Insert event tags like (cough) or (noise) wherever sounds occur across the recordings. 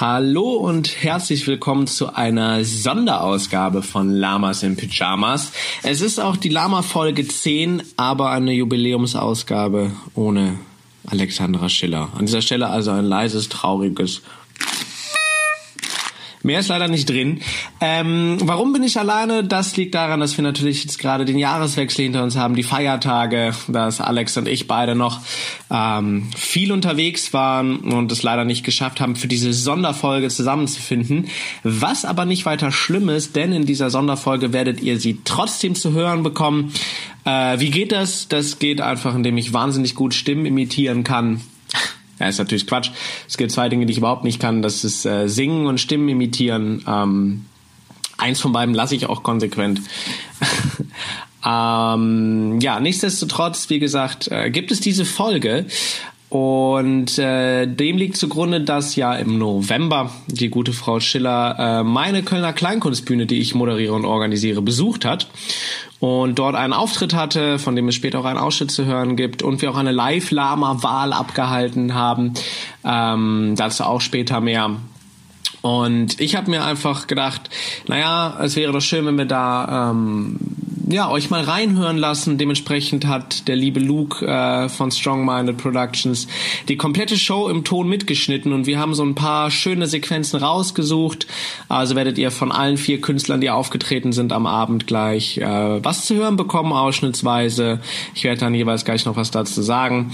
Hallo und herzlich willkommen zu einer Sonderausgabe von Lamas in Pyjamas. Es ist auch die Lama Folge 10, aber eine Jubiläumsausgabe ohne Alexandra Schiller. An dieser Stelle also ein leises, trauriges Mehr ist leider nicht drin. Ähm, warum bin ich alleine? Das liegt daran, dass wir natürlich jetzt gerade den Jahreswechsel hinter uns haben, die Feiertage, dass Alex und ich beide noch ähm, viel unterwegs waren und es leider nicht geschafft haben, für diese Sonderfolge zusammenzufinden. Was aber nicht weiter schlimm ist, denn in dieser Sonderfolge werdet ihr sie trotzdem zu hören bekommen. Äh, wie geht das? Das geht einfach, indem ich wahnsinnig gut Stimmen imitieren kann ja, ist natürlich Quatsch. Es gibt zwei Dinge, die ich überhaupt nicht kann. Das ist äh, Singen und Stimmen imitieren. Ähm, eins von beiden lasse ich auch konsequent. (laughs) ähm, ja, nichtsdestotrotz, wie gesagt, äh, gibt es diese Folge. Und äh, dem liegt zugrunde, dass ja im November die gute Frau Schiller äh, meine Kölner Kleinkunstbühne, die ich moderiere und organisiere, besucht hat und dort einen Auftritt hatte, von dem es später auch einen Ausschnitt zu hören gibt und wir auch eine Live-Lama-Wahl abgehalten haben. Ähm, dazu auch später mehr. Und ich habe mir einfach gedacht, naja, es wäre doch schön, wenn wir da ähm, ja, euch mal reinhören lassen. Dementsprechend hat der liebe Luke äh, von Strong Minded Productions die komplette Show im Ton mitgeschnitten und wir haben so ein paar schöne Sequenzen rausgesucht. Also werdet ihr von allen vier Künstlern, die aufgetreten sind am Abend gleich äh, was zu hören bekommen, ausschnittsweise. Ich werde dann jeweils gleich noch was dazu sagen.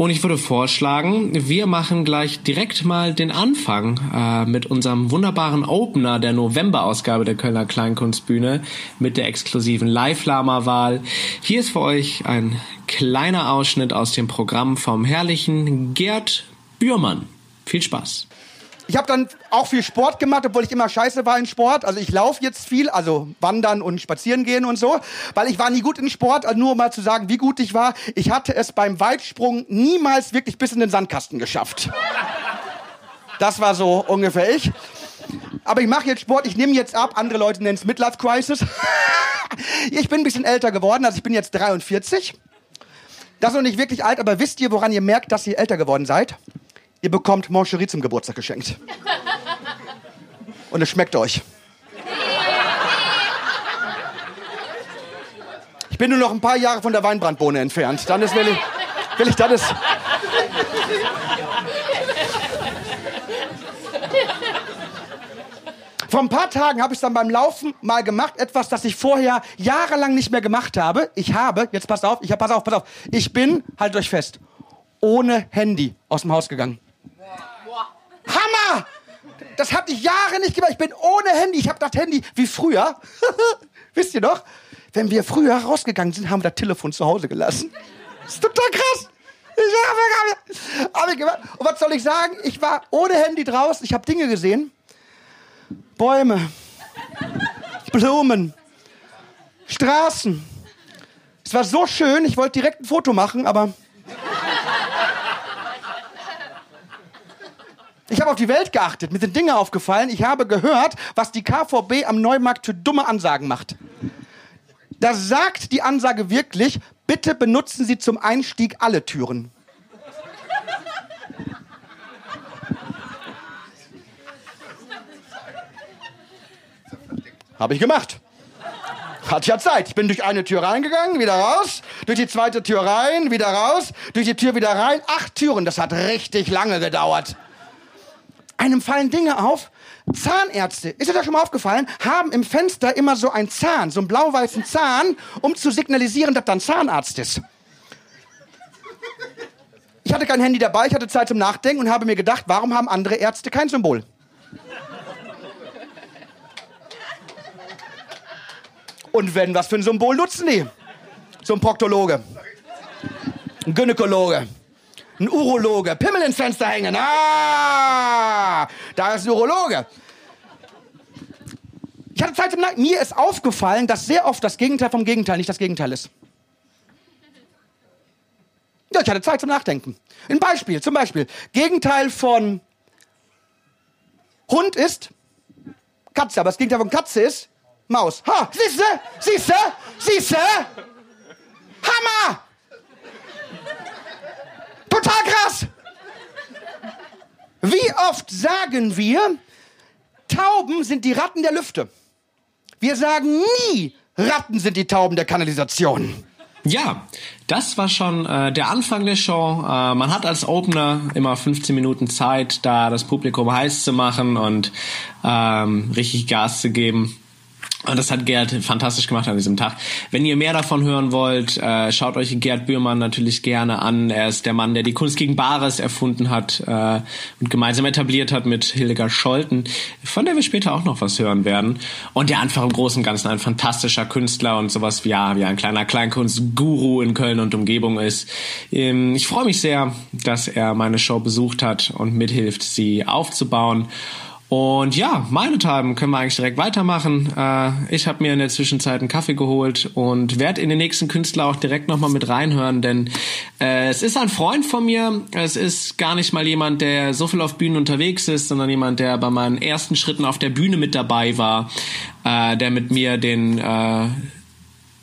Und ich würde vorschlagen, wir machen gleich direkt mal den Anfang äh, mit unserem wunderbaren Opener der November-Ausgabe der Kölner Kleinkunstbühne mit der exklusiven Live-Lama-Wahl. Hier ist für euch ein kleiner Ausschnitt aus dem Programm vom herrlichen Gerd Bührmann. Viel Spaß. Ich habe dann auch viel Sport gemacht, obwohl ich immer scheiße war in Sport. Also ich laufe jetzt viel, also wandern und spazieren gehen und so, weil ich war nie gut in Sport. Also nur um mal zu sagen, wie gut ich war. Ich hatte es beim Weitsprung niemals wirklich bis in den Sandkasten geschafft. Das war so ungefähr ich. Aber ich mache jetzt Sport, ich nehme jetzt ab. Andere Leute nennen es Midlife Crisis. (laughs) ich bin ein bisschen älter geworden, also ich bin jetzt 43. Das ist noch nicht wirklich alt, aber wisst ihr, woran ihr merkt, dass ihr älter geworden seid? Ihr bekommt Moncherie zum Geburtstag geschenkt. Und es schmeckt euch. Ich bin nur noch ein paar Jahre von der Weinbrandbohne entfernt. Dann ist will ich, will ich das ist. Vor ein paar Tagen habe ich dann beim Laufen mal gemacht, etwas, das ich vorher jahrelang nicht mehr gemacht habe. Ich habe, jetzt passt auf, ich habe, pass auf, pass auf, ich bin, haltet euch fest, ohne Handy aus dem Haus gegangen. Hammer! Das hatte ich Jahre nicht gemacht. Ich bin ohne Handy. Ich habe das Handy wie früher. (laughs) Wisst ihr noch? Wenn wir früher rausgegangen sind, haben wir das Telefon zu Hause gelassen. Das ist total krass. Ich hab, hab ich gemacht. Und was soll ich sagen? Ich war ohne Handy draußen. Ich habe Dinge gesehen. Bäume. Blumen. Straßen. Es war so schön. Ich wollte direkt ein Foto machen, aber Ich habe auf die Welt geachtet, mir sind Dinge aufgefallen. Ich habe gehört, was die KVB am Neumarkt für dumme Ansagen macht. Da sagt die Ansage wirklich, bitte benutzen Sie zum Einstieg alle Türen. Habe ich gemacht. Hat ja Zeit. Ich bin durch eine Tür reingegangen, wieder raus, durch die zweite Tür rein, wieder raus, durch die Tür wieder rein. Acht Türen, das hat richtig lange gedauert. Einem fallen Dinge auf. Zahnärzte, ist dir das schon mal aufgefallen, haben im Fenster immer so einen Zahn, so einen blau-weißen Zahn, um zu signalisieren, dass da ein Zahnarzt ist. Ich hatte kein Handy dabei, ich hatte Zeit zum Nachdenken und habe mir gedacht, warum haben andere Ärzte kein Symbol? Und wenn, was für ein Symbol nutzen die? So ein Proktologe, ein Gynäkologe, ein Urologe, Pimmel ins Fenster hängen. Ah, da ist ein Urologe. Ich hatte Zeit im Nacken. Mir ist aufgefallen, dass sehr oft das Gegenteil vom Gegenteil nicht das Gegenteil ist. Ja, ich hatte Zeit zum Nachdenken. Ein Beispiel, zum Beispiel. Gegenteil von Hund ist Katze, aber das Gegenteil von Katze ist Maus. Ha, siehste, siehste, siehste. Hammer! Total krass. Wie oft sagen wir, Tauben sind die Ratten der Lüfte? Wir sagen nie, Ratten sind die Tauben der Kanalisation. Ja, das war schon äh, der Anfang der Show. Äh, man hat als Opener immer 15 Minuten Zeit, da das Publikum heiß zu machen und ähm, richtig Gas zu geben. Und das hat Gerd fantastisch gemacht an diesem Tag. Wenn ihr mehr davon hören wollt, äh, schaut euch Gerd Bührmann natürlich gerne an. Er ist der Mann, der die Kunst gegen Bares erfunden hat äh, und gemeinsam etabliert hat mit Hildegard Scholten, von der wir später auch noch was hören werden. Und der einfach im Großen und Ganzen ein fantastischer Künstler und sowas wie, ja, wie ein kleiner Kleinkunstguru in Köln und Umgebung ist. Ähm, ich freue mich sehr, dass er meine Show besucht hat und mithilft, sie aufzubauen. Und ja, meinethalben können wir eigentlich direkt weitermachen. Äh, ich habe mir in der Zwischenzeit einen Kaffee geholt und werde in den nächsten Künstler auch direkt nochmal mit reinhören, denn äh, es ist ein Freund von mir. Es ist gar nicht mal jemand, der so viel auf Bühnen unterwegs ist, sondern jemand, der bei meinen ersten Schritten auf der Bühne mit dabei war, äh, der mit mir den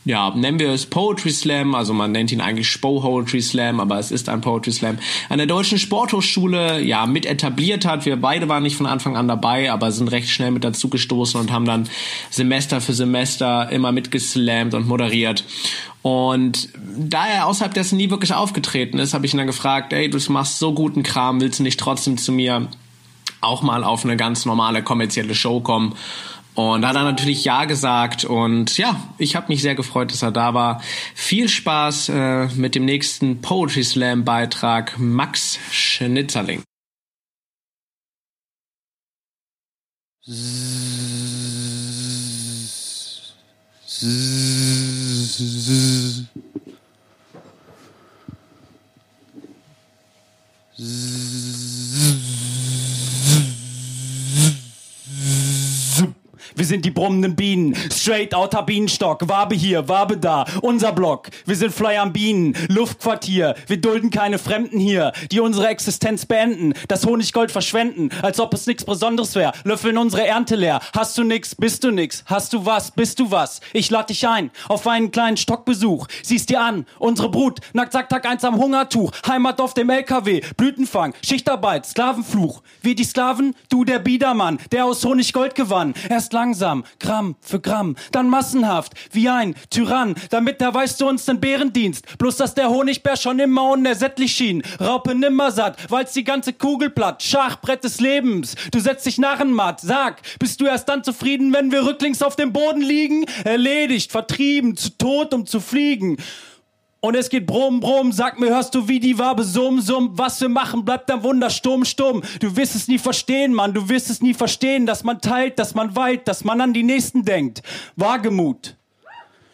ja, nennen wir es Poetry Slam, also man nennt ihn eigentlich Spo Poetry Slam, aber es ist ein Poetry Slam, an der Deutschen Sporthochschule ja mit etabliert hat. Wir beide waren nicht von Anfang an dabei, aber sind recht schnell mit dazu gestoßen und haben dann Semester für Semester immer mitgeslammt und moderiert. Und da er außerhalb dessen nie wirklich aufgetreten ist, habe ich ihn dann gefragt, ey, du machst so guten Kram, willst du nicht trotzdem zu mir auch mal auf eine ganz normale kommerzielle Show kommen? Und da hat er natürlich Ja gesagt. Und ja, ich habe mich sehr gefreut, dass er da war. Viel Spaß äh, mit dem nächsten Poetry Slam Beitrag Max Schnitzerling. Wir sind die brummenden Bienen. Straight outer Bienenstock. Wabe hier, Wabe da. Unser Block. Wir sind Fly am Bienen. Luftquartier. Wir dulden keine Fremden hier, die unsere Existenz beenden. Das Honiggold verschwenden, als ob es nichts Besonderes wäre. Löffeln unsere Ernte leer. Hast du nix, bist du nix. Hast du was, bist du was. Ich lade dich ein auf einen kleinen Stockbesuch. Siehst dir an, unsere Brut. Nackt sagt Tag eins am Hungertuch. Heimat auf dem LKW. Blütenfang. Schichtarbeit. Sklavenfluch. Wir die Sklaven, du der Biedermann, der aus Honiggold gewann. Erst lang langsam, Gramm für Gramm, dann massenhaft, wie ein Tyrann, damit da weißt du uns den Bärendienst. Bloß, dass der Honigbär schon immer unersättlich schien. Raupe nimmer satt, weil's die ganze Kugel platt. Schachbrett des Lebens, du setzt dich narrenmatt. Sag, bist du erst dann zufrieden, wenn wir rücklings auf dem Boden liegen? Erledigt, vertrieben, zu tot, um zu fliegen. Und es geht brumm, brumm, sag mir, hörst du, wie die Wabe summ, summ, was wir machen, bleibt dann Wundersturm, stumm. Du wirst es nie verstehen, Mann, du wirst es nie verstehen, dass man teilt, dass man weilt, dass man an die Nächsten denkt. Wagemut.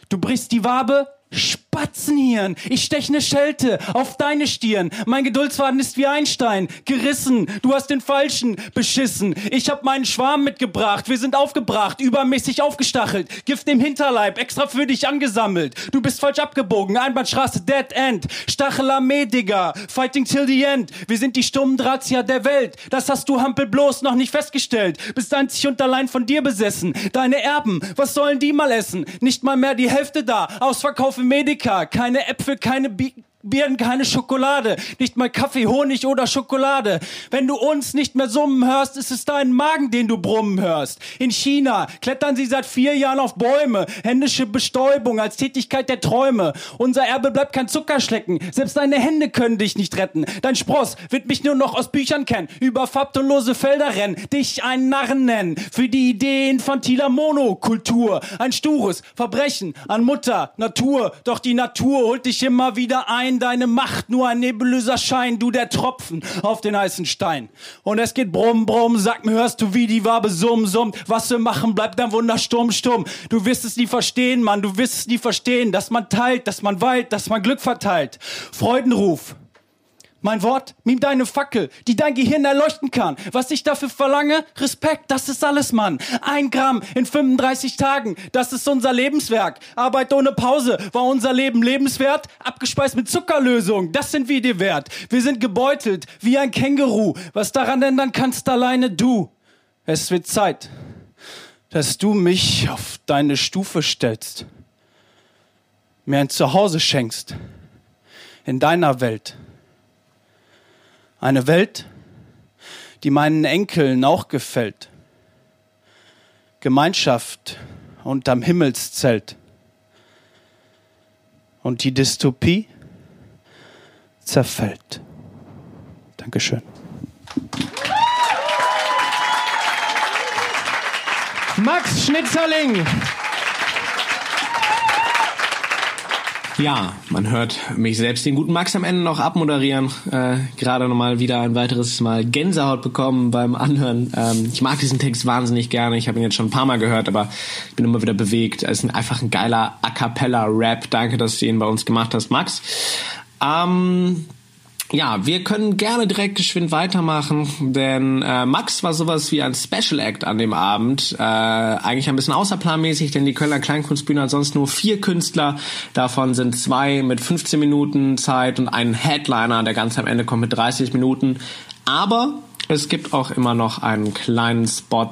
Du brichst die Wabe, Spatzenhirn, ich stech ne Schelte auf deine Stirn. Mein Geduldsfaden ist wie ein Stein, gerissen. Du hast den falschen beschissen. Ich hab meinen Schwarm mitgebracht. Wir sind aufgebracht, übermäßig aufgestachelt. Gift im Hinterleib, extra für dich angesammelt. Du bist falsch abgebogen, Einbahnstraße, Dead End. Stachelarmee, Digga, fighting till the end. Wir sind die stummen Drahtzieher der Welt. Das hast du Hampel bloß noch nicht festgestellt. Bist einzig und allein von dir besessen. Deine Erben, was sollen die mal essen? Nicht mal mehr die Hälfte da. Ausverkauf im Medika, keine Äpfel, keine Bi Birnen, keine Schokolade, nicht mal Kaffee, Honig oder Schokolade. Wenn du uns nicht mehr summen hörst, ist es dein Magen, den du brummen hörst. In China klettern sie seit vier Jahren auf Bäume. Händische Bestäubung als Tätigkeit der Träume. Unser Erbe bleibt kein Zuckerschlecken. Selbst deine Hände können dich nicht retten. Dein Spross wird mich nur noch aus Büchern kennen. Über farbtonlose Felder rennen. Dich einen Narren nennen. Für die Idee infantiler Monokultur. Ein stures Verbrechen an Mutter, Natur. Doch die Natur holt dich immer wieder ein Schein, deine Macht nur ein nebulöser Schein, du der Tropfen auf den heißen Stein. Und es geht brumm, brumm, sag mir, hörst du, wie die Wabe summ, summ. Was wir machen, bleibt ein Wundersturm, stumm. Du wirst es nie verstehen, Mann, du wirst es nie verstehen, dass man teilt, dass man weilt, dass man Glück verteilt. Freudenruf. Mein Wort, mim deine Fackel, die dein Gehirn erleuchten kann. Was ich dafür verlange, Respekt, das ist alles, Mann. Ein Gramm in 35 Tagen, das ist unser Lebenswerk. Arbeit ohne Pause war unser Leben lebenswert. Abgespeist mit Zuckerlösung, das sind wir dir wert. Wir sind gebeutelt, wie ein Känguru. Was daran ändern kannst, alleine du. Es wird Zeit, dass du mich auf deine Stufe stellst. Mir ein Zuhause schenkst. In deiner Welt. Eine Welt, die meinen Enkeln auch gefällt. Gemeinschaft unterm Himmelszelt. Und die Dystopie zerfällt. Dankeschön. Max Schnitzerling. Ja, man hört mich selbst den guten Max am Ende noch abmoderieren. Äh, Gerade nochmal wieder ein weiteres Mal Gänsehaut bekommen beim Anhören. Ähm, ich mag diesen Text wahnsinnig gerne. Ich habe ihn jetzt schon ein paar Mal gehört, aber ich bin immer wieder bewegt. Es ist einfach ein geiler A Cappella-Rap. Danke, dass du ihn bei uns gemacht hast, Max. Ähm, ja, wir können gerne direkt geschwind weitermachen, denn äh, Max war sowas wie ein Special Act an dem Abend. Äh, eigentlich ein bisschen außerplanmäßig, denn die Kölner Kleinkunstbühne hat sonst nur vier Künstler. Davon sind zwei mit 15 Minuten Zeit und ein Headliner, der ganz am Ende kommt mit 30 Minuten. Aber es gibt auch immer noch einen kleinen Spot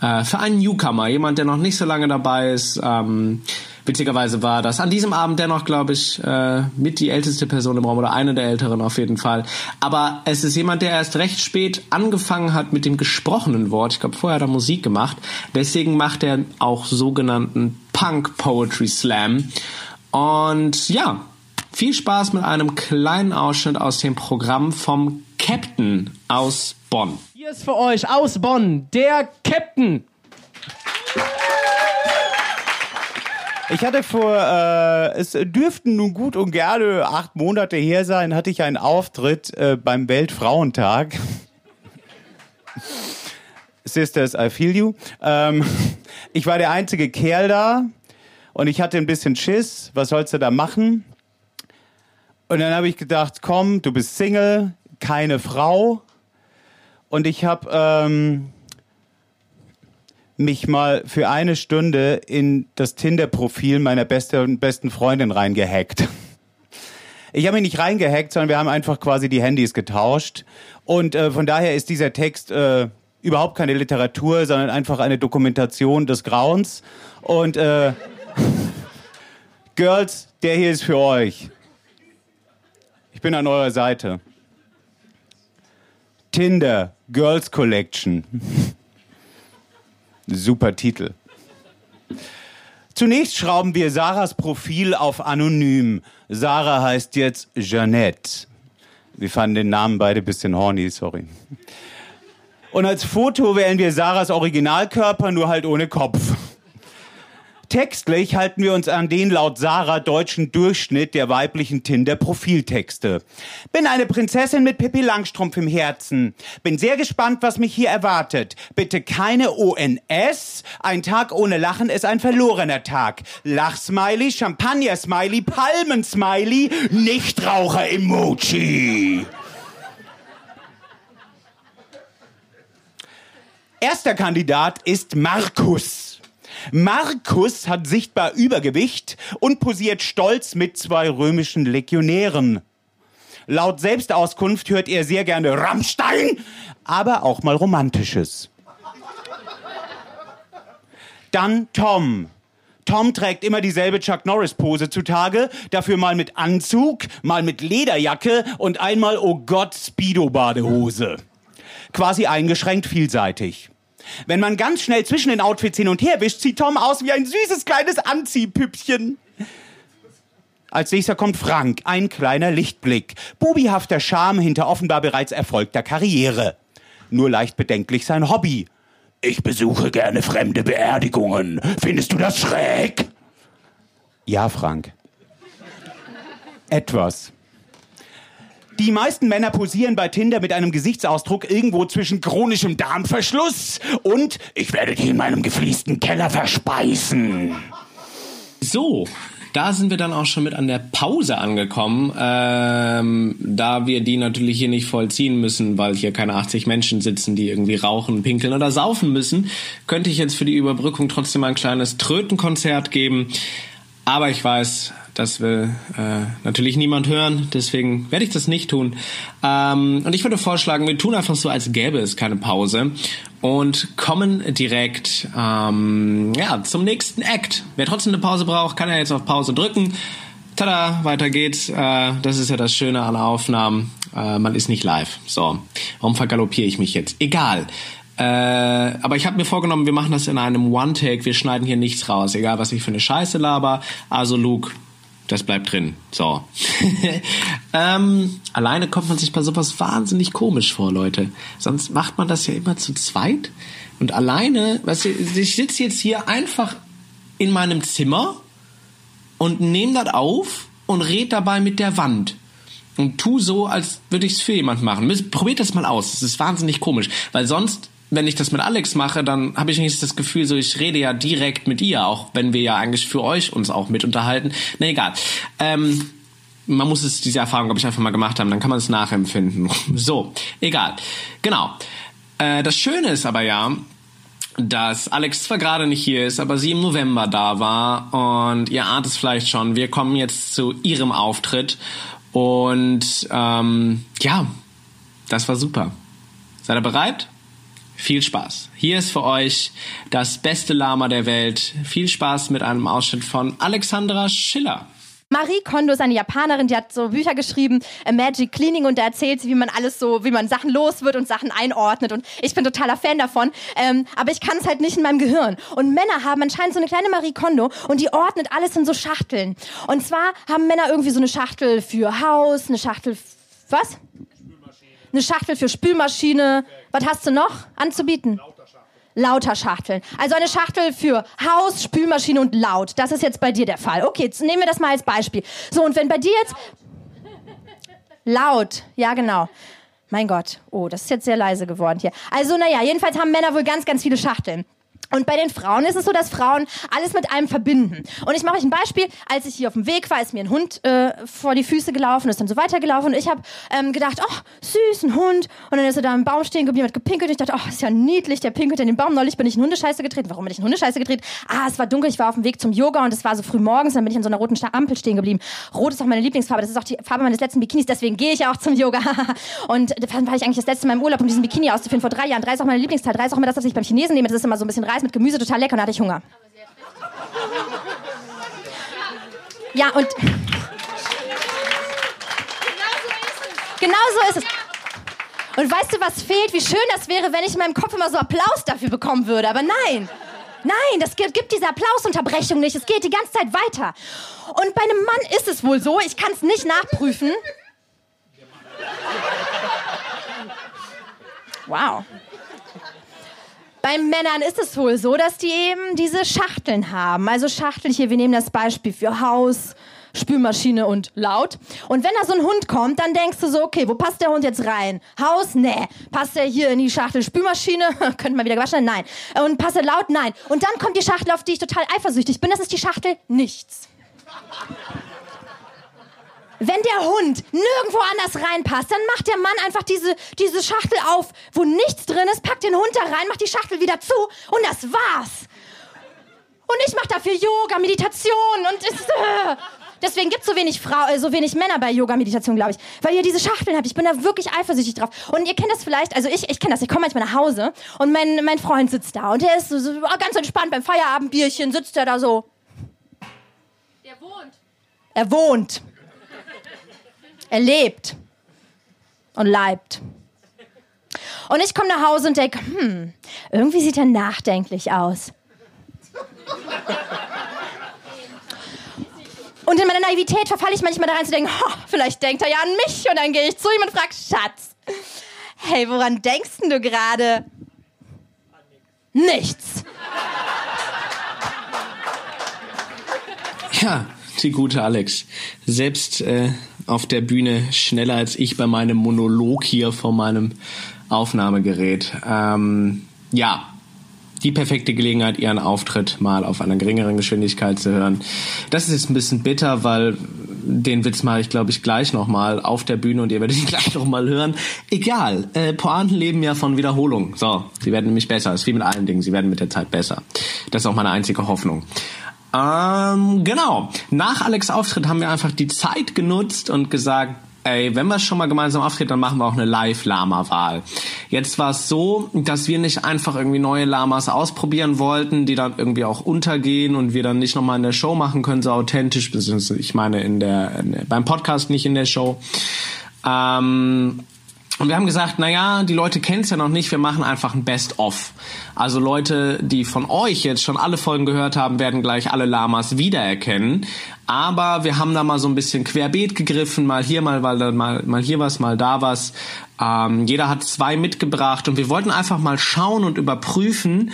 äh, für einen Newcomer, jemand, der noch nicht so lange dabei ist. Ähm, Witzigerweise war das an diesem Abend dennoch, glaube ich, äh, mit die älteste Person im Raum oder eine der älteren auf jeden Fall. Aber es ist jemand, der erst recht spät angefangen hat mit dem gesprochenen Wort. Ich glaube, vorher hat er Musik gemacht. Deswegen macht er auch sogenannten Punk Poetry Slam. Und ja, viel Spaß mit einem kleinen Ausschnitt aus dem Programm vom Captain aus Bonn. Hier ist für euch aus Bonn der Captain. Ich hatte vor, äh, es dürften nun gut und gerne acht Monate her sein, hatte ich einen Auftritt äh, beim Weltfrauentag. (laughs) Sisters, I feel you. Ähm, ich war der einzige Kerl da und ich hatte ein bisschen Schiss. Was sollst du da machen? Und dann habe ich gedacht, komm, du bist Single, keine Frau. Und ich habe ähm, mich mal für eine Stunde in das Tinder-Profil meiner beste, besten Freundin reingehackt. Ich habe mich nicht reingehackt, sondern wir haben einfach quasi die Handys getauscht. Und äh, von daher ist dieser Text äh, überhaupt keine Literatur, sondern einfach eine Dokumentation des Grauens. Und äh, (laughs) Girls, der hier ist für euch. Ich bin an eurer Seite. Tinder, Girls Collection. (laughs) Super Titel. Zunächst schrauben wir Sarahs Profil auf anonym. Sarah heißt jetzt Jeannette. Wir fanden den Namen beide bisschen horny, sorry. Und als Foto wählen wir Sarahs Originalkörper, nur halt ohne Kopf. Textlich halten wir uns an den laut Sarah deutschen Durchschnitt der weiblichen Tinder-Profiltexte. Bin eine Prinzessin mit Pippi Langstrumpf im Herzen. Bin sehr gespannt, was mich hier erwartet. Bitte keine ONS. Ein Tag ohne Lachen ist ein verlorener Tag. Lachsmiley, Champagner-Smiley, Palmen-Smiley, Nichtraucher-Emoji. Erster Kandidat ist Markus. Markus hat sichtbar Übergewicht und posiert stolz mit zwei römischen Legionären. Laut Selbstauskunft hört er sehr gerne Rammstein, aber auch mal Romantisches. Dann Tom. Tom trägt immer dieselbe Chuck Norris Pose zutage, dafür mal mit Anzug, mal mit Lederjacke und einmal, oh Gott, Speedo Badehose. Quasi eingeschränkt vielseitig. Wenn man ganz schnell zwischen den Outfits hin und her wischt, sieht Tom aus wie ein süßes kleines Anziehpüppchen. Als nächster kommt Frank, ein kleiner Lichtblick. Bubihafter Charme hinter offenbar bereits erfolgter Karriere. Nur leicht bedenklich sein Hobby. Ich besuche gerne fremde Beerdigungen. Findest du das schräg? Ja, Frank. Etwas. Die meisten Männer posieren bei Tinder mit einem Gesichtsausdruck irgendwo zwischen chronischem Darmverschluss und ich werde dich in meinem gefliesten Keller verspeisen. So, da sind wir dann auch schon mit an der Pause angekommen, ähm, da wir die natürlich hier nicht vollziehen müssen, weil hier keine 80 Menschen sitzen, die irgendwie rauchen, pinkeln oder saufen müssen, könnte ich jetzt für die Überbrückung trotzdem ein kleines Trötenkonzert geben. Aber ich weiß, das will äh, natürlich niemand hören, deswegen werde ich das nicht tun. Ähm, und ich würde vorschlagen, wir tun einfach so, als gäbe es keine Pause und kommen direkt ähm, ja, zum nächsten Act. Wer trotzdem eine Pause braucht, kann ja jetzt auf Pause drücken. Tada, weiter geht's. Äh, das ist ja das Schöne an Aufnahmen. Äh, man ist nicht live. So, warum vergaloppiere ich mich jetzt? Egal. Äh, aber ich habe mir vorgenommen, wir machen das in einem One-Take. Wir schneiden hier nichts raus, egal was ich für eine Scheiße laber. Also Luke, das bleibt drin. So. (laughs) ähm, alleine kommt man sich bei sowas wahnsinnig komisch vor, Leute. Sonst macht man das ja immer zu zweit. Und alleine, weißt du, ich sitze jetzt hier einfach in meinem Zimmer und nehme das auf und red dabei mit der Wand. Und tu so, als würde ich es für jemand machen. Probiert das mal aus. Das ist wahnsinnig komisch. Weil sonst, wenn ich das mit Alex mache, dann habe ich nicht das Gefühl, so ich rede ja direkt mit ihr, auch wenn wir ja eigentlich für euch uns auch mit unterhalten. Na egal. Ähm, man muss es, diese Erfahrung, glaube ich, einfach mal gemacht haben, dann kann man es nachempfinden. (laughs) So, egal. Genau. Äh, das Schöne ist aber ja, dass Alex zwar gerade nicht hier ist, aber sie im November da war und ihr ahnt es vielleicht schon, wir kommen jetzt zu ihrem Auftritt und ähm, ja, das war super. Seid ihr bereit? Viel Spaß. Hier ist für euch das beste Lama der Welt. Viel Spaß mit einem Ausschnitt von Alexandra Schiller. Marie Kondo ist eine Japanerin, die hat so Bücher geschrieben, Magic Cleaning, und da erzählt sie, wie man alles so, wie man Sachen los wird und Sachen einordnet. Und ich bin totaler Fan davon, ähm, aber ich kann es halt nicht in meinem Gehirn. Und Männer haben anscheinend so eine kleine Marie Kondo und die ordnet alles in so Schachteln. Und zwar haben Männer irgendwie so eine Schachtel für Haus, eine Schachtel, was? Eine Schachtel für Spülmaschine. Was hast du noch anzubieten? Lauter Schachteln. Also eine Schachtel für Haus, Spülmaschine und laut. Das ist jetzt bei dir der Fall. Okay, jetzt nehmen wir das mal als Beispiel. So, und wenn bei dir jetzt... Laut, ja genau. Mein Gott, oh, das ist jetzt sehr leise geworden hier. Also, naja, jedenfalls haben Männer wohl ganz, ganz viele Schachteln. Und bei den Frauen ist es so, dass Frauen alles mit einem verbinden. Und ich mache euch ein Beispiel. Als ich hier auf dem Weg war, ist mir ein Hund äh, vor die Füße gelaufen, ist dann so weitergelaufen. Und ich habe ähm, gedacht, oh, süß, ein Hund. Und dann ist er da im Baum stehen geblieben, hat gepinkelt. Und ich dachte, oh, ist ja niedlich, der pinkelt in den Baum. Neulich bin ich in Hundescheiße getreten. Warum bin ich in Hundescheiße getreten? Ah, es war dunkel, ich war auf dem Weg zum Yoga und es war so früh morgens. Dann bin ich an so einer roten Ampel stehen geblieben. Rot ist auch meine Lieblingsfarbe. Das ist auch die Farbe meines letzten Bikinis. Deswegen gehe ich auch zum Yoga. (laughs) und dann war ich eigentlich das letzte Mal im Urlaub, um diesen Bikini auszufinden. Vor drei Jahren. Drei ist auch meine Lieblingsteil. Drei ist auch immer das, was ich beim Chinesen nehme. Das ist immer so ein bisschen Reis mit Gemüse, total lecker. Und da hatte ich Hunger. Ja, und. Genau so ist es. Und weißt du, was fehlt? Wie schön das wäre, wenn ich in meinem Kopf immer so Applaus dafür bekommen würde. Aber nein. Nein, das gibt, gibt diese Applausunterbrechung nicht. Es geht die ganze Zeit weiter. Und bei einem Mann ist es wohl so, ich kann es nicht nachprüfen. Wow. Bei Männern ist es wohl so, dass die eben diese Schachteln haben. Also Schachteln hier, wir nehmen das Beispiel für Haus, Spülmaschine und laut. Und wenn da so ein Hund kommt, dann denkst du so, okay, wo passt der Hund jetzt rein? Haus? Nee. Passt er hier in die Schachtel Spülmaschine? (laughs) Könnte man wieder gewaschen? Nein. Und passt er laut? Nein. Und dann kommt die Schachtel, auf die ich total eifersüchtig bin. Das ist die Schachtel nichts. Wenn der Hund nirgendwo anders reinpasst, dann macht der Mann einfach diese, diese Schachtel auf, wo nichts drin ist, packt den Hund da rein, macht die Schachtel wieder zu und das war's. Und ich mache dafür Yoga, Meditation und es, äh, deswegen gibt's so wenig Frau, äh, so wenig Männer bei Yoga, Meditation, glaube ich, weil ihr diese Schachteln habt. Ich bin da wirklich eifersüchtig drauf. Und ihr kennt das vielleicht, also ich, ich kenne das. Ich komme manchmal nach Hause und mein, mein Freund sitzt da und der ist so, so ganz entspannt beim Feierabendbierchen sitzt er da so. Der wohnt. Er wohnt. Er lebt und leibt. Und ich komme nach Hause und denke, hm, irgendwie sieht er nachdenklich aus. Und in meiner Naivität verfalle ich manchmal da rein zu denken, "Ho, vielleicht denkt er ja an mich. Und dann gehe ich zu ihm und frage, Schatz, hey, woran denkst du gerade? Nichts. Ja, die gute Alex. Selbst äh, auf der Bühne schneller als ich bei meinem Monolog hier vor meinem Aufnahmegerät. Ähm, ja, die perfekte Gelegenheit, ihren Auftritt mal auf einer geringeren Geschwindigkeit zu hören. Das ist jetzt ein bisschen bitter, weil den Witz mache ich, glaube ich, gleich nochmal auf der Bühne und ihr werdet ihn (laughs) gleich nochmal hören. Egal, äh, Pointen leben ja von Wiederholung. So, sie werden nämlich besser. Das ist wie mit allen Dingen, sie werden mit der Zeit besser. Das ist auch meine einzige Hoffnung. Ähm, genau. Nach Alex Auftritt haben wir einfach die Zeit genutzt und gesagt, ey, wenn wir schon mal gemeinsam auftreten, dann machen wir auch eine Live-Lama-Wahl. Jetzt war es so, dass wir nicht einfach irgendwie neue Lamas ausprobieren wollten, die dann irgendwie auch untergehen und wir dann nicht nochmal in der Show machen können, so authentisch, beziehungsweise ich meine in der, in der beim Podcast nicht in der Show. Ähm, und wir haben gesagt, naja, die Leute kennen es ja noch nicht, wir machen einfach ein Best-of. Also Leute, die von euch jetzt schon alle Folgen gehört haben, werden gleich alle Lamas wiedererkennen. Aber wir haben da mal so ein bisschen querbeet gegriffen, mal hier, mal, mal, mal, mal hier was, mal da was. Ähm, jeder hat zwei mitgebracht und wir wollten einfach mal schauen und überprüfen,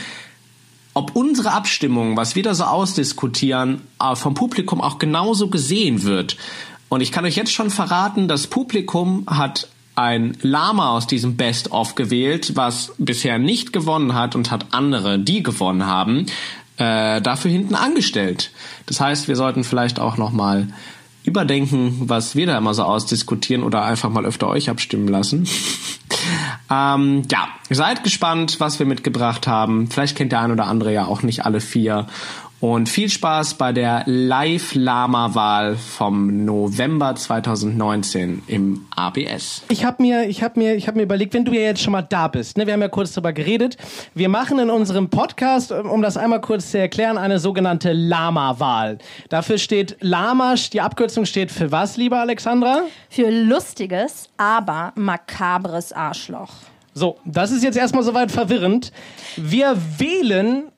ob unsere Abstimmung, was wir da so ausdiskutieren, äh, vom Publikum auch genauso gesehen wird. Und ich kann euch jetzt schon verraten, das Publikum hat ein Lama aus diesem Best-of gewählt, was bisher nicht gewonnen hat und hat andere, die gewonnen haben, äh, dafür hinten angestellt. Das heißt, wir sollten vielleicht auch noch mal überdenken, was wir da immer so ausdiskutieren oder einfach mal öfter euch abstimmen lassen. (laughs) ähm, ja, seid gespannt, was wir mitgebracht haben. Vielleicht kennt der ein oder andere ja auch nicht alle vier. Und viel Spaß bei der Live-Lama-Wahl vom November 2019 im ABS. Ich habe mir, ich habe mir, ich habe mir überlegt, wenn du ja jetzt schon mal da bist, ne, wir haben ja kurz darüber geredet. Wir machen in unserem Podcast, um das einmal kurz zu erklären, eine sogenannte Lama-Wahl. Dafür steht Lama, die Abkürzung steht für was, liebe Alexandra? Für lustiges, aber makabres Arschloch. So, das ist jetzt erstmal soweit verwirrend. Wir wählen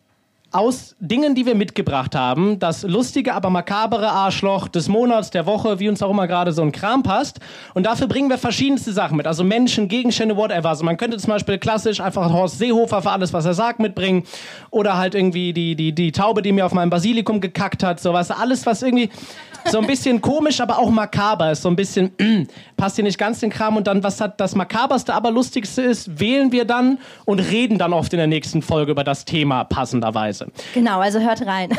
aus Dingen, die wir mitgebracht haben, das lustige, aber makabere Arschloch des Monats, der Woche, wie uns auch immer gerade so ein Kram passt. Und dafür bringen wir verschiedenste Sachen mit, also Menschen, Gegenstände, whatever. Also man könnte zum Beispiel klassisch einfach Horst Seehofer für alles, was er sagt, mitbringen. Oder halt irgendwie die, die, die Taube, die mir auf meinem Basilikum gekackt hat, sowas. Alles, was irgendwie so ein bisschen komisch, aber auch makaber ist. So ein bisschen, (clears throat) passt hier nicht ganz den Kram. Und dann, was hat das makaberste, aber lustigste ist, wählen wir dann und reden dann oft in der nächsten Folge über das Thema passenderweise. Genau, also hört rein.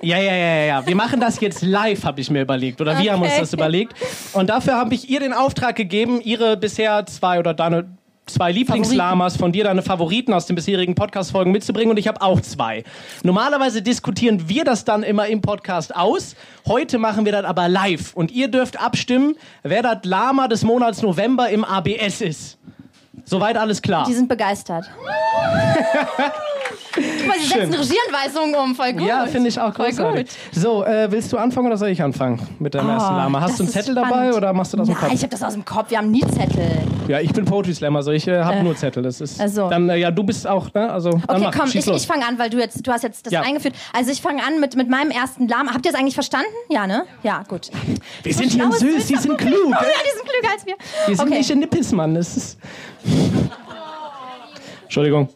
Ja, ja, ja, ja, ja. Wir machen das jetzt live, habe ich mir überlegt. Oder wir haben uns das überlegt. Und dafür habe ich ihr den Auftrag gegeben, ihre bisher zwei oder deine zwei Lieblingslamas von dir, deine Favoriten aus den bisherigen Podcast-Folgen mitzubringen. Und ich habe auch zwei. Normalerweise diskutieren wir das dann immer im Podcast aus. Heute machen wir das aber live. Und ihr dürft abstimmen, wer das Lama des Monats November im ABS ist. Soweit alles klar. Die sind begeistert. (laughs) Guck mal, sie setzen Regieanweisungen um, voll gut. Ja, finde ich auch Voll großartig. gut. So, äh, willst du anfangen oder soll ich anfangen mit deinem ersten Lama? Hast das du einen Zettel spannend. dabei oder machst du das aus dem Kopf? ich habe das aus dem Kopf. Wir haben nie Zettel. Ja, ich bin Poetry Slammer, also ich äh, habe nur Zettel. Das ist Also. dann äh, ja, du bist auch, ne? Also dann Okay, mach, komm, ich, ich fange an, weil du jetzt, du hast jetzt das Ja. eingeführt. Also ich fange an mit, mit meinem ersten Lama. Habt ihr es eigentlich verstanden? Ja, ne? Ja, gut. wir sind hier in Süß, die sind klug. Oh (laughs) ja, ey. die sind klüger als wir. Wir sind okay. nicht in Nippes, Mann. Das ist Entschuldigung.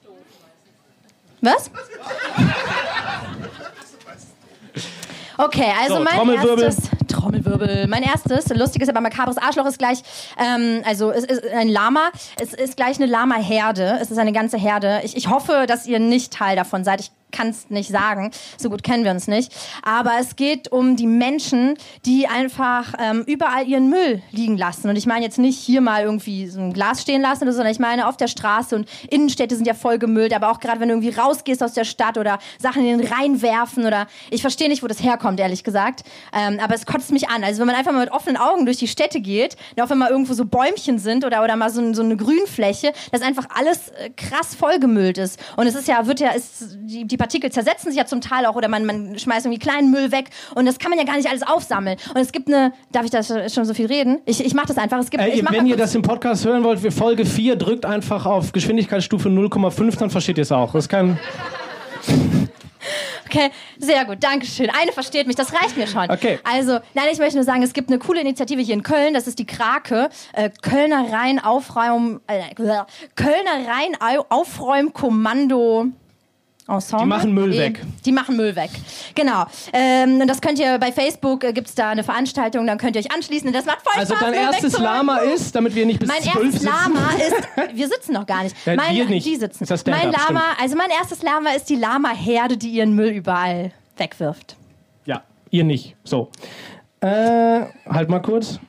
Was? (laughs) Okay, also So, mein Trommelwirbel. erstes Trommelwirbel. Mein erstes lustiges, aber makabres Arschloch ist gleich, ähm, also es ist ein Lama. Es ist gleich eine Lama-Herde. Es ist eine ganze Herde. Ich, ich hoffe, dass ihr nicht Teil davon seid. Ich kann es nicht sagen. So gut kennen wir uns nicht. Aber es geht um die Menschen, die einfach ähm, überall ihren Müll liegen lassen. Und ich meine jetzt nicht hier mal irgendwie so ein Glas stehen lassen, sondern ich meine auf der Straße und Innenstädte sind ja voll gemüllt. Aber auch gerade wenn du irgendwie rausgehst aus der Stadt oder Sachen in den Rhein werfen oder ich verstehe nicht, wo das herkommt, ehrlich gesagt. Ähm, aber es kotzt mich an. Also wenn man einfach mal mit offenen Augen durch die Städte geht, auch wenn mal irgendwo so Bäumchen sind oder, oder mal so, so eine Grünfläche, dass einfach alles äh, krass vollgemüllt ist. Und es ist ja, wird ja, ist, die, die Partikel zersetzen sich ja zum Teil auch oder man, man schmeißt irgendwie kleinen Müll weg und das kann man ja gar nicht alles aufsammeln. Und es gibt eine, darf ich da schon so viel reden? Ich, ich mache das einfach. Es gibt, Äh, wenn ihr das im Podcast hören wollt, für Folge 4, drückt einfach auf Geschwindigkeitsstufe 0,5, dann versteht ihr es auch. Das kann. Okay, sehr gut, Dankeschön. Eine versteht mich, das reicht mir schon. Okay. Also, nein, ich möchte nur sagen, es gibt eine coole Initiative hier in Köln, das ist die Krake, äh, Kölner Rhein Aufräum, äh, Kölner Rhein Au- Aufräumkommando. Ensemble. Die machen Müll weg. Die machen Müll weg. Genau. Ähm, und das könnt ihr bei Facebook, äh, gibt's da eine Veranstaltung, dann könnt ihr euch anschließen. Und das macht voll Also Spaß, dein erstes. Lama ist, damit wir nicht bis Mein erstes. Lama (laughs) ist, wir sitzen noch gar nicht. Ja, mein, wir nicht. Die sitzen. Ist das mein Lama, also mein erstes Lama ist die Lama-Herde, die ihren Müll überall wegwirft. Ja, ihr nicht. So. Äh, halt mal kurz.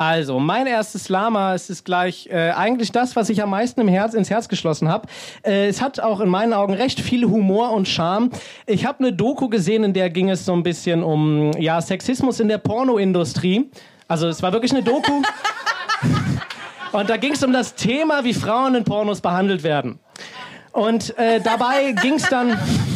Also, mein erstes Lama, es ist gleich äh, eigentlich das, was ich am meisten im Herz, ins Herz geschlossen habe. Äh, es hat auch in meinen Augen recht viel Humor und Charme. Ich habe eine Doku gesehen, in der ging es so ein bisschen um ja, Sexismus in der Pornoindustrie. Also, es war wirklich eine Doku. (laughs) und da ging es um das Thema, wie Frauen in Pornos behandelt werden. Und äh, dabei ging es dann (laughs)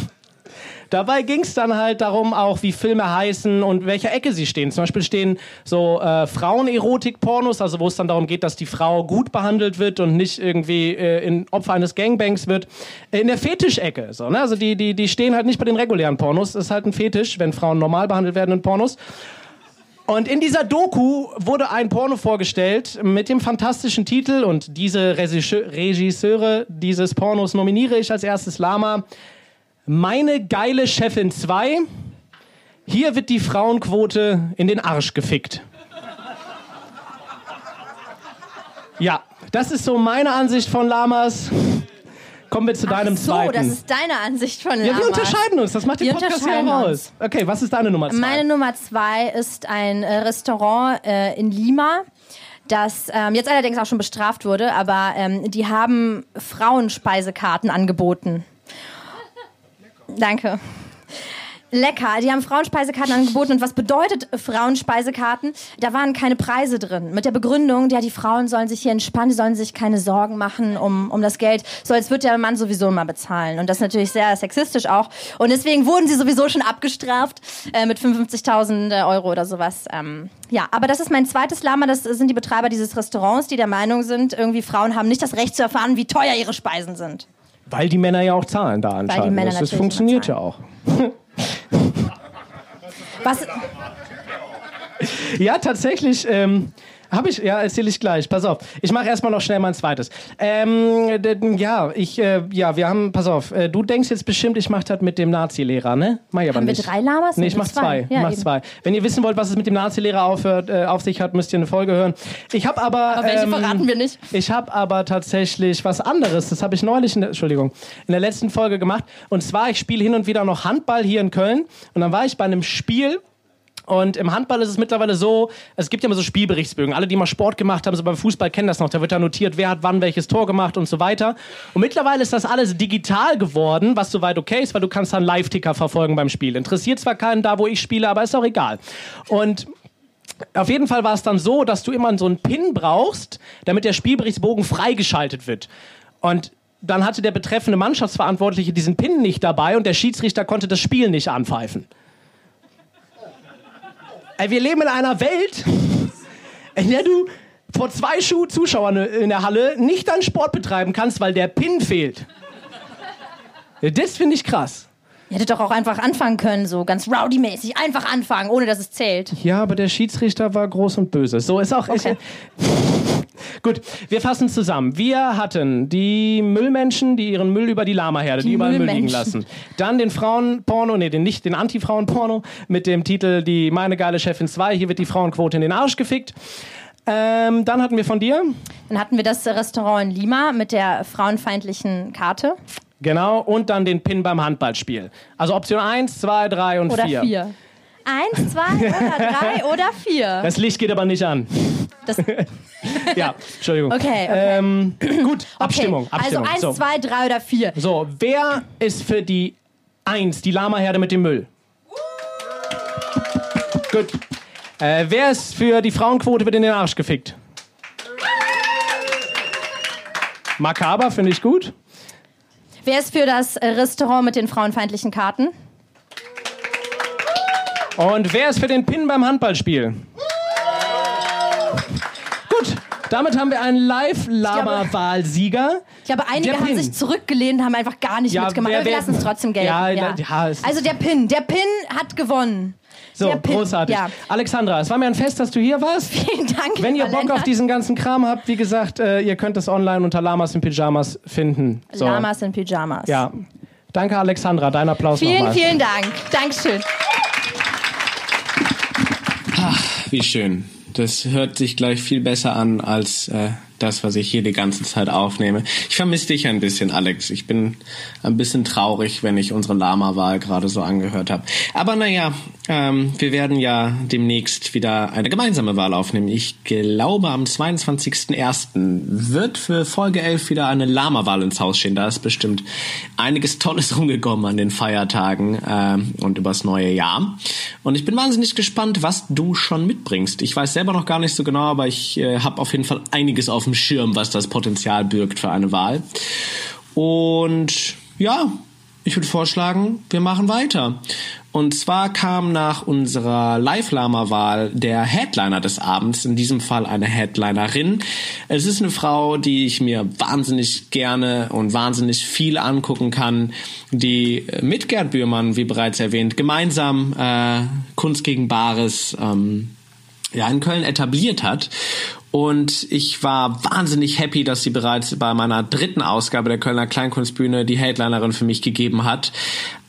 Dabei ging es dann halt darum, auch wie Filme heißen und welcher Ecke sie stehen. Zum Beispiel stehen so äh, Frauenerotik-Pornos, also wo es dann darum geht, dass die Frau gut behandelt wird und nicht irgendwie äh, in Opfer eines Gangbangs wird. In der Fetischecke. So, ne? Also die, die, die stehen halt nicht bei den regulären Pornos. Das ist halt ein Fetisch, wenn Frauen normal behandelt werden in Pornos. Und in dieser Doku wurde ein Porno vorgestellt mit dem fantastischen Titel und diese Regisseu- Regisseure dieses Pornos nominiere ich als erstes Lama. Meine geile Chefin 2. Hier wird die Frauenquote in den Arsch gefickt. Ja, das ist so meine Ansicht von Lamas. Kommen wir zu deinem so, zweiten. das ist deine Ansicht von Lamas. ja, wir unterscheiden uns. Das macht den Wir Podcast ja auch aus. Okay, was ist deine Nummer zwei? Meine Nummer zwei ist ein äh, Restaurant äh, in Lima, das ähm, jetzt allerdings auch schon bestraft wurde, aber ähm, die haben Frauenspeisekarten angeboten. Danke. Lecker. Die haben Frauenspeisekarten angeboten. Und was bedeutet Frauenspeisekarten? Da waren keine Preise drin. Mit der Begründung, ja, die Frauen sollen sich hier entspannen, die sollen sich keine Sorgen machen um, um das Geld. So als würde der Mann sowieso immer bezahlen. Und das ist natürlich sehr sexistisch auch. Und deswegen wurden sie sowieso schon abgestraft äh, mit 55.000 Euro oder sowas. Ähm, ja, aber das ist mein zweites Lama. Das sind die Betreiber dieses Restaurants, die der Meinung sind, irgendwie Frauen haben nicht das Recht zu erfahren, wie teuer ihre Speisen sind. Weil die Männer ja auch zahlen da anscheinend. Männer das, das funktioniert ja auch. (laughs) Was, Ja, tatsächlich. Ähm, habe ich, ja, erzähle ich gleich. Pass auf. Ich mache erstmal noch schnell mein zweites. Ähm, ja, ich, äh, ja, wir haben, pass auf, äh, du denkst jetzt bestimmt, ich mache das mit dem Nazi-Lehrer, ne? Mach ich aber Haben wir nicht. drei Lamas? Nee, ich mach zwei. zwei. Ja, ich mach eben. zwei. Wenn ihr wissen wollt, was es mit dem Nazi-Lehrer aufhört, äh, auf sich hat, müsst ihr eine Folge hören. Ich habe aber. aber welche ähm, verraten wir nicht? Ich habe aber tatsächlich was anderes. Das habe ich neulich, in der, Entschuldigung, in der letzten Folge gemacht. Und zwar, ich spiele hin und wieder noch Handball hier in Köln. Und dann war ich bei einem Spiel. Und im Handball ist es mittlerweile so, es gibt ja immer so Spielberichtsbögen. Alle, die mal Sport gemacht haben, so beim Fußball kennen das noch. Da wird da notiert, wer hat wann welches Tor gemacht und so weiter. Und mittlerweile ist das alles digital geworden, was soweit okay ist, weil du kannst dann Live-Ticker verfolgen beim Spiel. Interessiert zwar keinen da, wo ich spiele, aber ist auch egal. Und auf jeden Fall war es dann so, dass du immer so einen Pin brauchst, damit der Spielberichtsbogen freigeschaltet wird. Und dann hatte der betreffende Mannschaftsverantwortliche diesen Pin nicht dabei und der Schiedsrichter konnte das Spiel nicht anpfeifen. Wir leben in einer Welt, in der du vor zwei Schuh Zuschauern in der Halle nicht deinen Sport betreiben kannst, weil der Pin fehlt. Das finde ich krass. Ihr hättet doch auch einfach anfangen können, so ganz rowdy-mäßig. Einfach anfangen, ohne dass es zählt. Ja, aber der Schiedsrichter war groß und böse. So ist auch. Okay. Gut, wir fassen zusammen. Wir hatten die Müllmenschen, die ihren Müll über die Lamaherde, die, Die überall Müll liegen lassen. Dann den Frauenporno, nee, den nicht, den Anti-Frauen-Porno mit dem Titel Die meine geile Chefin 2. Hier wird die Frauenquote in den Arsch gefickt. Ähm, dann hatten wir von dir, Dann hatten wir das Restaurant in Lima mit der frauenfeindlichen Karte. genau, und dann den Pin beim Handballspiel. Also Option 1, 2, 3 und Oder 4. Eins, zwei oder (laughs) drei oder vier. Das Licht geht aber nicht an. Das, (laughs) Ja, Entschuldigung. okay, okay. Ähm, gut, Abstimmung. okay. Also Abstimmung. eins, so. zwei, drei oder vier. So, wer ist für die Eins, die Lamaherde mit dem Müll? Gut. Äh, wer ist für die Frauenquote wird in den Arsch gefickt? Makaber, finde ich gut. Wer ist für das Restaurant mit den frauenfeindlichen Karten? Und wer ist für den Pin beim Handballspiel? Gut, damit haben wir einen Live-Lama-Wahlsieger. Ich glaube, einige Der haben Pin. sich zurückgelehnt, haben einfach gar nicht Ja, mitgemacht. wer- Aber wir lassen es trotzdem gelten. Ja, Ja, ja, also der Pin. Der Pin hat gewonnen. So, großartig. ja. Alexandra, es war mir ein Fest, dass du hier warst. (laughs) Vielen Dank. Wenn ihr Bock auf Lennart. diesen ganzen Kram habt, wie gesagt, äh, ihr könnt es online unter Lamas in Pyjamas finden. So. Lamas in Pyjamas. Ja. Danke, Alexandra. Dein Applaus Vielen, nochmal. vielen Dank. Dankeschön. Wie schön. Das hört sich gleich viel besser an als äh, das, was ich hier die ganze Zeit aufnehme. Ich vermisse dich ein bisschen, Alex. Ich bin ein bisschen traurig, wenn ich unsere Lama-Wahl gerade so angehört habe. Aber naja, ähm, wir werden ja demnächst wieder eine gemeinsame Wahl aufnehmen. Ich glaube, am 22.01. wird für Folge 11 wieder eine Lama-Wahl ins Haus stehen. Da ist bestimmt einiges Tolles (laughs) rumgekommen an den Feiertagen ähm, und übers neue Jahr. Und ich bin wahnsinnig gespannt, was du schon mitbringst. Ich weiß selber noch gar nicht so genau, aber ich äh, habe auf jeden Fall einiges auf dem Schirm, was das Potenzial birgt für eine Wahl. Und ja, ich würde vorschlagen, wir machen weiter. Und zwar kam nach unserer Live-Lama-Wahl der Headliner des Abends, in diesem Fall eine Headlinerin. Es ist eine Frau, die ich mir wahnsinnig gerne und wahnsinnig viel angucken kann, die mit Gerd Bührmann, wie bereits erwähnt, gemeinsam äh, Kunst gegen Bares ähm, ja, in Köln etabliert hat. Und ich war wahnsinnig happy, dass sie bereits bei meiner dritten Ausgabe der Kölner Kleinkunstbühne die Headlinerin für mich gegeben hat.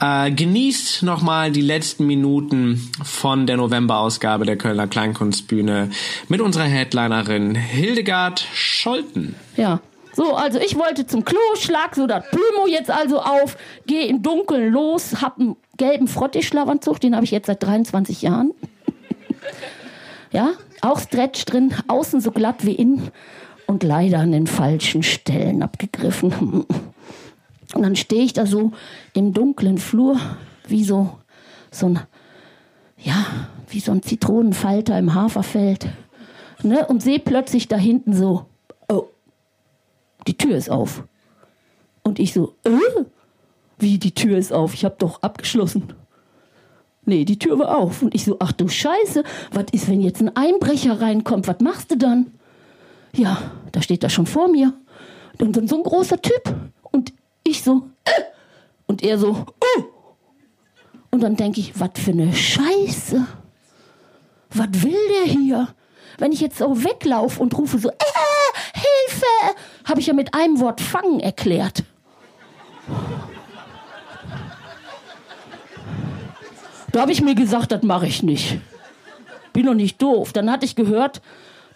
Äh, genießt nochmal die letzten Minuten von der November-Ausgabe der Kölner Kleinkunstbühne mit unserer Headlinerin Hildegard Scholten. Ja. So, also ich wollte zum Klo, schlag so das Plümo jetzt also auf, gehe im Dunkeln los, hab einen gelben Frottee-Schlafanzug, den habe ich jetzt seit 23 Jahren. Ja, auch Stretch drin, außen so glatt wie innen und leider an den falschen Stellen abgegriffen. (laughs) Und dann stehe ich da so im dunklen Flur, wie so, so ein, ja, wie so ein Zitronenfalter im Haferfeld. Ne? Und sehe plötzlich da hinten so, oh, die Tür ist auf. Und ich so, äh? Wie, die Tür ist auf? Ich habe doch abgeschlossen. Nee, die Tür war auf. Und ich so, ach du Scheiße, was ist, wenn jetzt ein Einbrecher reinkommt? Was machst du dann? Ja, da steht er schon vor mir. Dann so ein großer Typ. Und ich so, äh. und er so, uh. Und dann denke ich, was für eine Scheiße. Was will der hier? Wenn ich jetzt so weglaufe und rufe so, äh, Hilfe, habe ich ja mit einem Wort fangen erklärt. Da habe ich mir gesagt, das mache ich nicht. Bin doch nicht doof. Dann hatte ich gehört,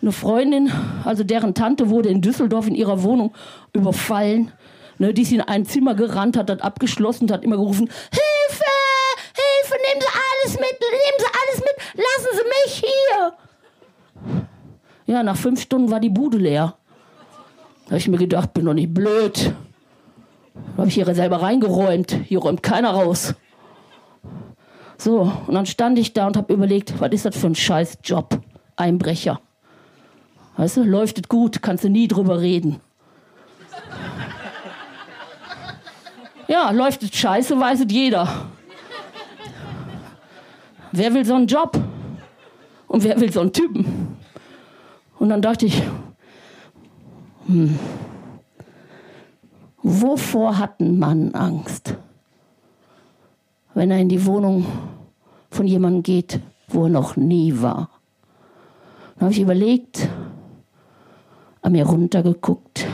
eine Freundin, also deren Tante wurde in Düsseldorf in ihrer Wohnung überfallen. Ne, die ist in ein Zimmer gerannt, hat das abgeschlossen und hat immer gerufen, Hilfe, Hilfe, nehmen Sie alles mit, nehmen Sie alles mit, lassen Sie mich hier. Ja, nach fünf Stunden war die Bude leer. Da habe ich mir gedacht, bin doch nicht blöd. Da habe ich hier selber reingeräumt. Hier räumt keiner raus. So, und dann stand ich da und habe überlegt, was ist das für ein scheiß Job? Einbrecher. Weißt du, läuft es gut, kannst du nie drüber reden. Ja, läuft es scheiße, weiß es jeder. Wer will so einen Job? Und wer will so einen Typen? Und dann dachte ich, hm, wovor hat ein Mann Angst? Wenn er in die Wohnung von jemandem geht, wo er noch nie war. Dann habe ich überlegt, an mir runtergeguckt.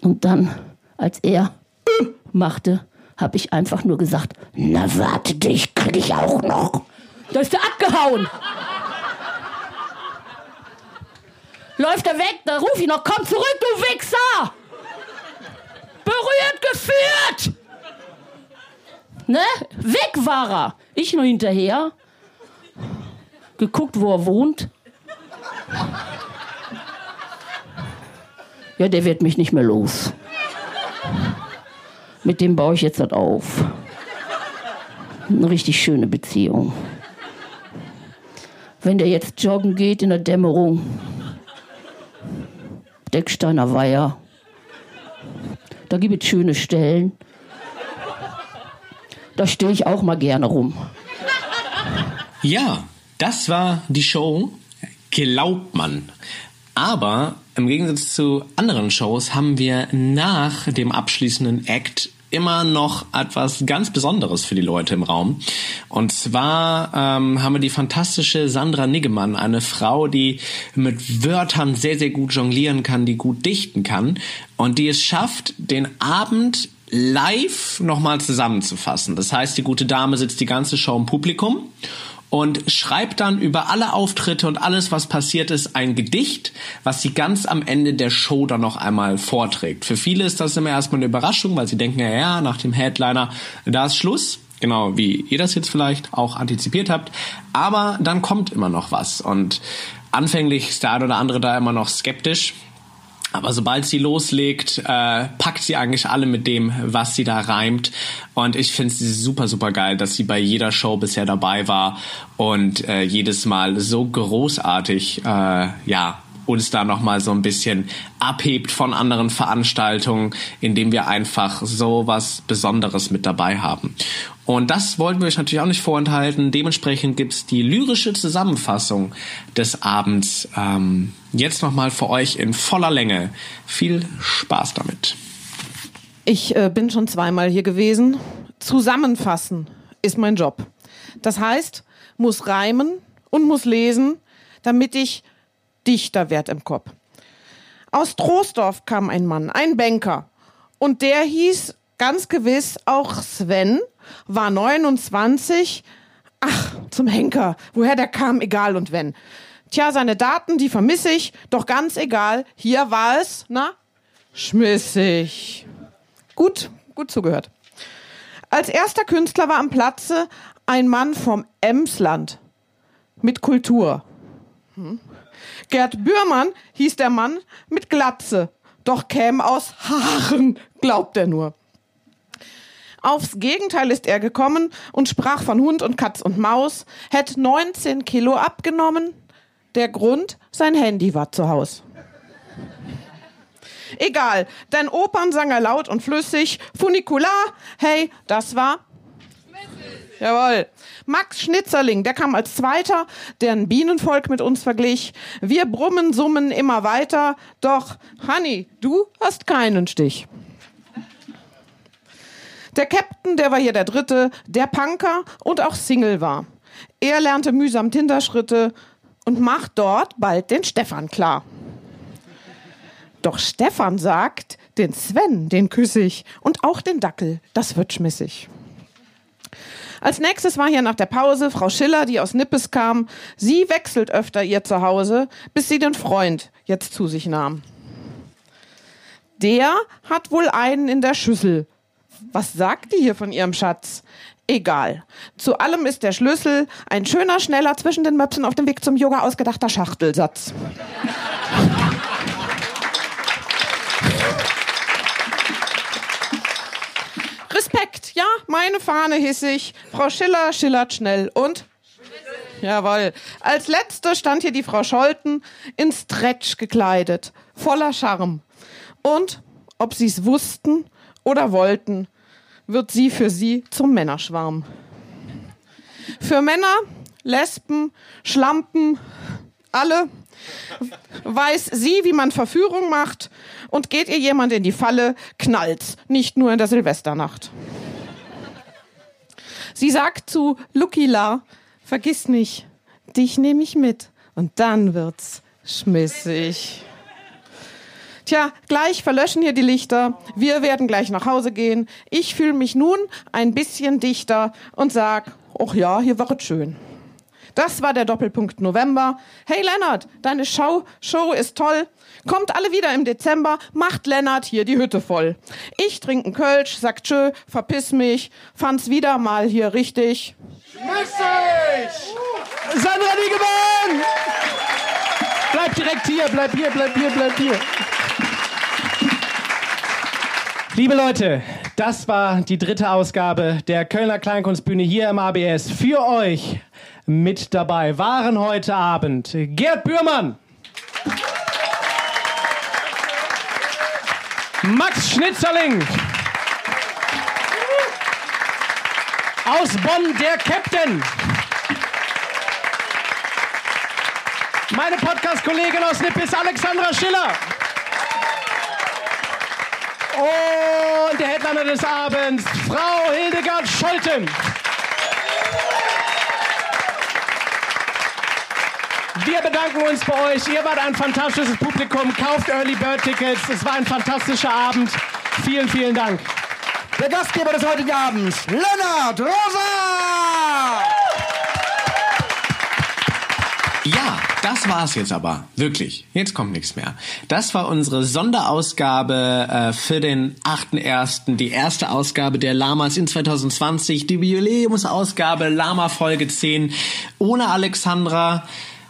Und dann, als er machte, habe ich einfach nur gesagt, na warte, dich krieg ich auch noch. Da ist er abgehauen. Läuft er weg, da ruf ich noch, komm zurück, du Wichser! Berührt geführt! Ne? Weg war er. Ich nur hinterher. Geguckt, wo er wohnt. Ja, der wird mich nicht mehr los. Mit dem baue ich jetzt das auf. Eine richtig schöne Beziehung. Wenn der jetzt joggen geht in der Dämmerung, Decksteiner Weiher, da gibt es schöne Stellen. Da stehe ich auch mal gerne rum. Ja, das war die Show. Glaubt man. Aber im Gegensatz zu anderen Shows haben wir nach dem abschließenden Act immer noch etwas ganz Besonderes für die Leute im Raum. Und zwar ähm, haben wir die fantastische Sandra Niggemann, eine Frau, die mit Wörtern sehr, sehr gut jonglieren kann, die gut dichten kann und die es schafft, den Abend live nochmal zusammenzufassen. Das heißt, die gute Dame sitzt die ganze Show im Publikum und schreibt dann über alle Auftritte und alles, was passiert ist, ein Gedicht, was sie ganz am Ende der Show dann noch einmal vorträgt. Für viele ist das immer erstmal eine Überraschung, weil sie denken, ja, nach dem Headliner, da ist Schluss. Genau, wie ihr das jetzt vielleicht auch antizipiert habt. Aber dann kommt immer noch was. Und anfänglich ist der eine oder andere da immer noch skeptisch. Aber sobald sie loslegt, äh, packt sie eigentlich alle mit dem, was sie da reimt. Und ich finde es super, super geil, dass sie bei jeder Show bisher dabei war und äh, jedes Mal so großartig, äh, ja, uns da nochmal so ein bisschen abhebt von anderen Veranstaltungen, indem wir einfach so was Besonderes mit dabei haben. Und das wollten wir euch natürlich auch nicht vorenthalten. Dementsprechend gibt's die lyrische Zusammenfassung des Abends ähm, jetzt nochmal für euch in voller Länge. Viel Spaß damit. Ich äh, bin schon zweimal hier gewesen. Zusammenfassen ist mein Job. Das heißt, muss reimen und muss lesen, damit ich dichter werd im Kopf. Aus Troisdorf kam ein Mann, ein Banker. Und der hieß ganz gewiss auch Sven, war 29. Ach, zum Henker. Woher der kam, egal und wenn. Tja, seine Daten, die vermisse ich, doch ganz egal. Hier war es, na, schmissig. Gut, gut zugehört. Als erster Künstler war am Platze ein Mann vom Emsland mit Kultur. Hm. Gerd Bührmann hieß der Mann mit Glatze, doch käm aus Haaren, glaubt er nur. Aufs Gegenteil ist er gekommen und sprach von Hund und Katz und Maus, hätt 19 Kilo abgenommen. Der Grund, sein Handy war zu Haus. Egal, denn Opern sang er laut und flüssig, Funikular, hey, das war Jawohl. Max Schnitzerling, der kam als Zweiter, der ein Bienenvolk mit uns verglich. Wir brummen, summen immer weiter. Doch, Honey, du hast keinen Stich. Der Captain, der war hier der Dritte, der Punker und auch Single war. Er lernte mühsam Tinderschritte und macht dort bald den Stefan klar. Doch Stefan sagt, den Sven, den küsse ich und auch den Dackel, das wird schmissig. Als nächstes war hier nach der Pause Frau Schiller, die aus Nippes kam. Sie wechselt öfter ihr Zuhause, bis sie den Freund jetzt zu sich nahm. Der hat wohl einen in der Schüssel. Was sagt die hier von ihrem Schatz? Egal. Zu allem ist der Schlüssel ein schöner, schneller, zwischen den Möpsen auf dem Weg zum Yoga ausgedachter Schachtelsatz. Meine Fahne hissig. Frau Schiller schillert schnell und Jawohl. Als letzte stand hier die Frau Scholten in Stretch gekleidet, voller Charme. Und, ob sie's wussten oder wollten, wird sie für sie zum Männerschwarm. Für Männer, Lesben, Schlampen, alle weiß sie, wie man Verführung macht und geht ihr jemand in die Falle, knallt's, nicht nur in der Silvesternacht. Sie sagt zu Lukila, vergiss nicht, dich nehme ich mit und dann wird's schmissig. Tja, gleich verlöschen hier die Lichter. Wir werden gleich nach Hause gehen. Ich fühle mich nun ein bisschen dichter und sag, ach ja, hier war es schön. Das war der Doppelpunkt November. Hey Lennart, deine Show, Show ist toll. Kommt alle wieder im Dezember, macht Lennart hier die Hütte voll. Ich trinke einen Kölsch, sag tschö, verpiss mich, fand's wieder mal hier richtig. Mäßig! Sandra Diegemann! Bleib direkt hier, bleib hier, bleib hier, bleib hier. Liebe Leute, das war die dritte Ausgabe der Kölner Kleinkunstbühne hier im ABS. Für euch mit dabei waren heute Abend Gerd Bührmann, Max Schnitzerling, aus Bonn der Captain, meine Podcast-Kollegin aus Nippes Alexandra Schiller. Und der Headliner des Abends, Frau Hildegard Scholten. Wir bedanken uns bei euch. Ihr wart ein fantastisches Publikum. Kauft Early Bird Tickets. Es war ein fantastischer Abend. Vielen, vielen Dank. Der Gastgeber des heutigen Abends, Lennart Rosa! Ja, das war's jetzt aber. Wirklich. Jetzt kommt nichts mehr. Das war unsere Sonderausgabe äh, für den 8.1., die erste Ausgabe der Lamas in 2020, die Jubiläumsausgabe Lama Folge 10 ohne Alexandra.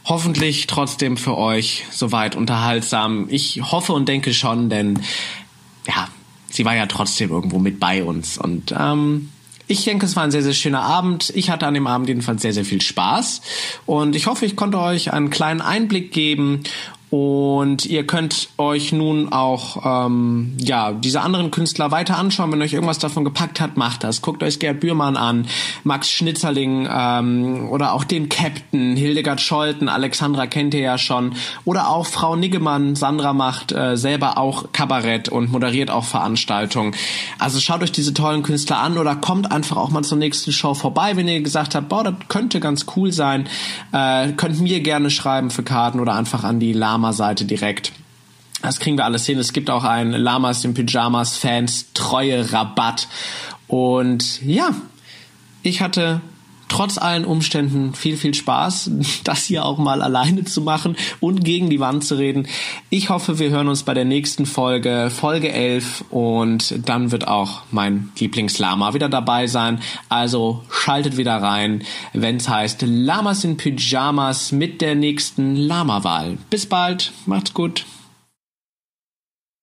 Hoffentlich trotzdem für euch soweit unterhaltsam. Ich hoffe und denke schon, denn ja, sie war ja trotzdem irgendwo mit bei uns und ähm, ich denke, es war ein sehr, sehr schöner Abend. Ich hatte an dem Abend jedenfalls sehr, sehr viel Spaß. Und ich hoffe, ich konnte euch einen kleinen Einblick geben. Und ihr könnt euch nun auch ähm, ja diese anderen Künstler weiter anschauen. Wenn euch irgendwas davon gepackt hat, macht das. Guckt euch Gerd Bührmann an, Max Schnitzerling ähm, oder auch den Captain, Hildegard Scholten, Alexandra kennt ihr ja schon. Oder auch Frau Niggemann, Sandra macht äh, selber auch Kabarett und moderiert auch Veranstaltungen. Also schaut euch diese tollen Künstler an oder kommt einfach auch mal zur nächsten Show vorbei, wenn ihr gesagt habt, boah, das könnte ganz cool sein. Äh, könnt mir gerne schreiben für Karten oder einfach an die Lama-Seite direkt. Das kriegen wir alles hin. Es gibt auch einen Lamas in Pyjamas Fans Treue Rabatt. Und ja, ich hatte trotz allen Umständen viel, viel Spaß, (laughs) das hier auch mal alleine zu machen und gegen die Wand zu reden. Ich hoffe, wir hören uns bei der nächsten Folge, Folge 11 und dann wird auch mein Lieblingslama wieder dabei sein. Also schaltet wieder rein, wenn es heißt Lamas in Pyjamas mit der nächsten Lama-Wahl. Bis bald, macht's gut.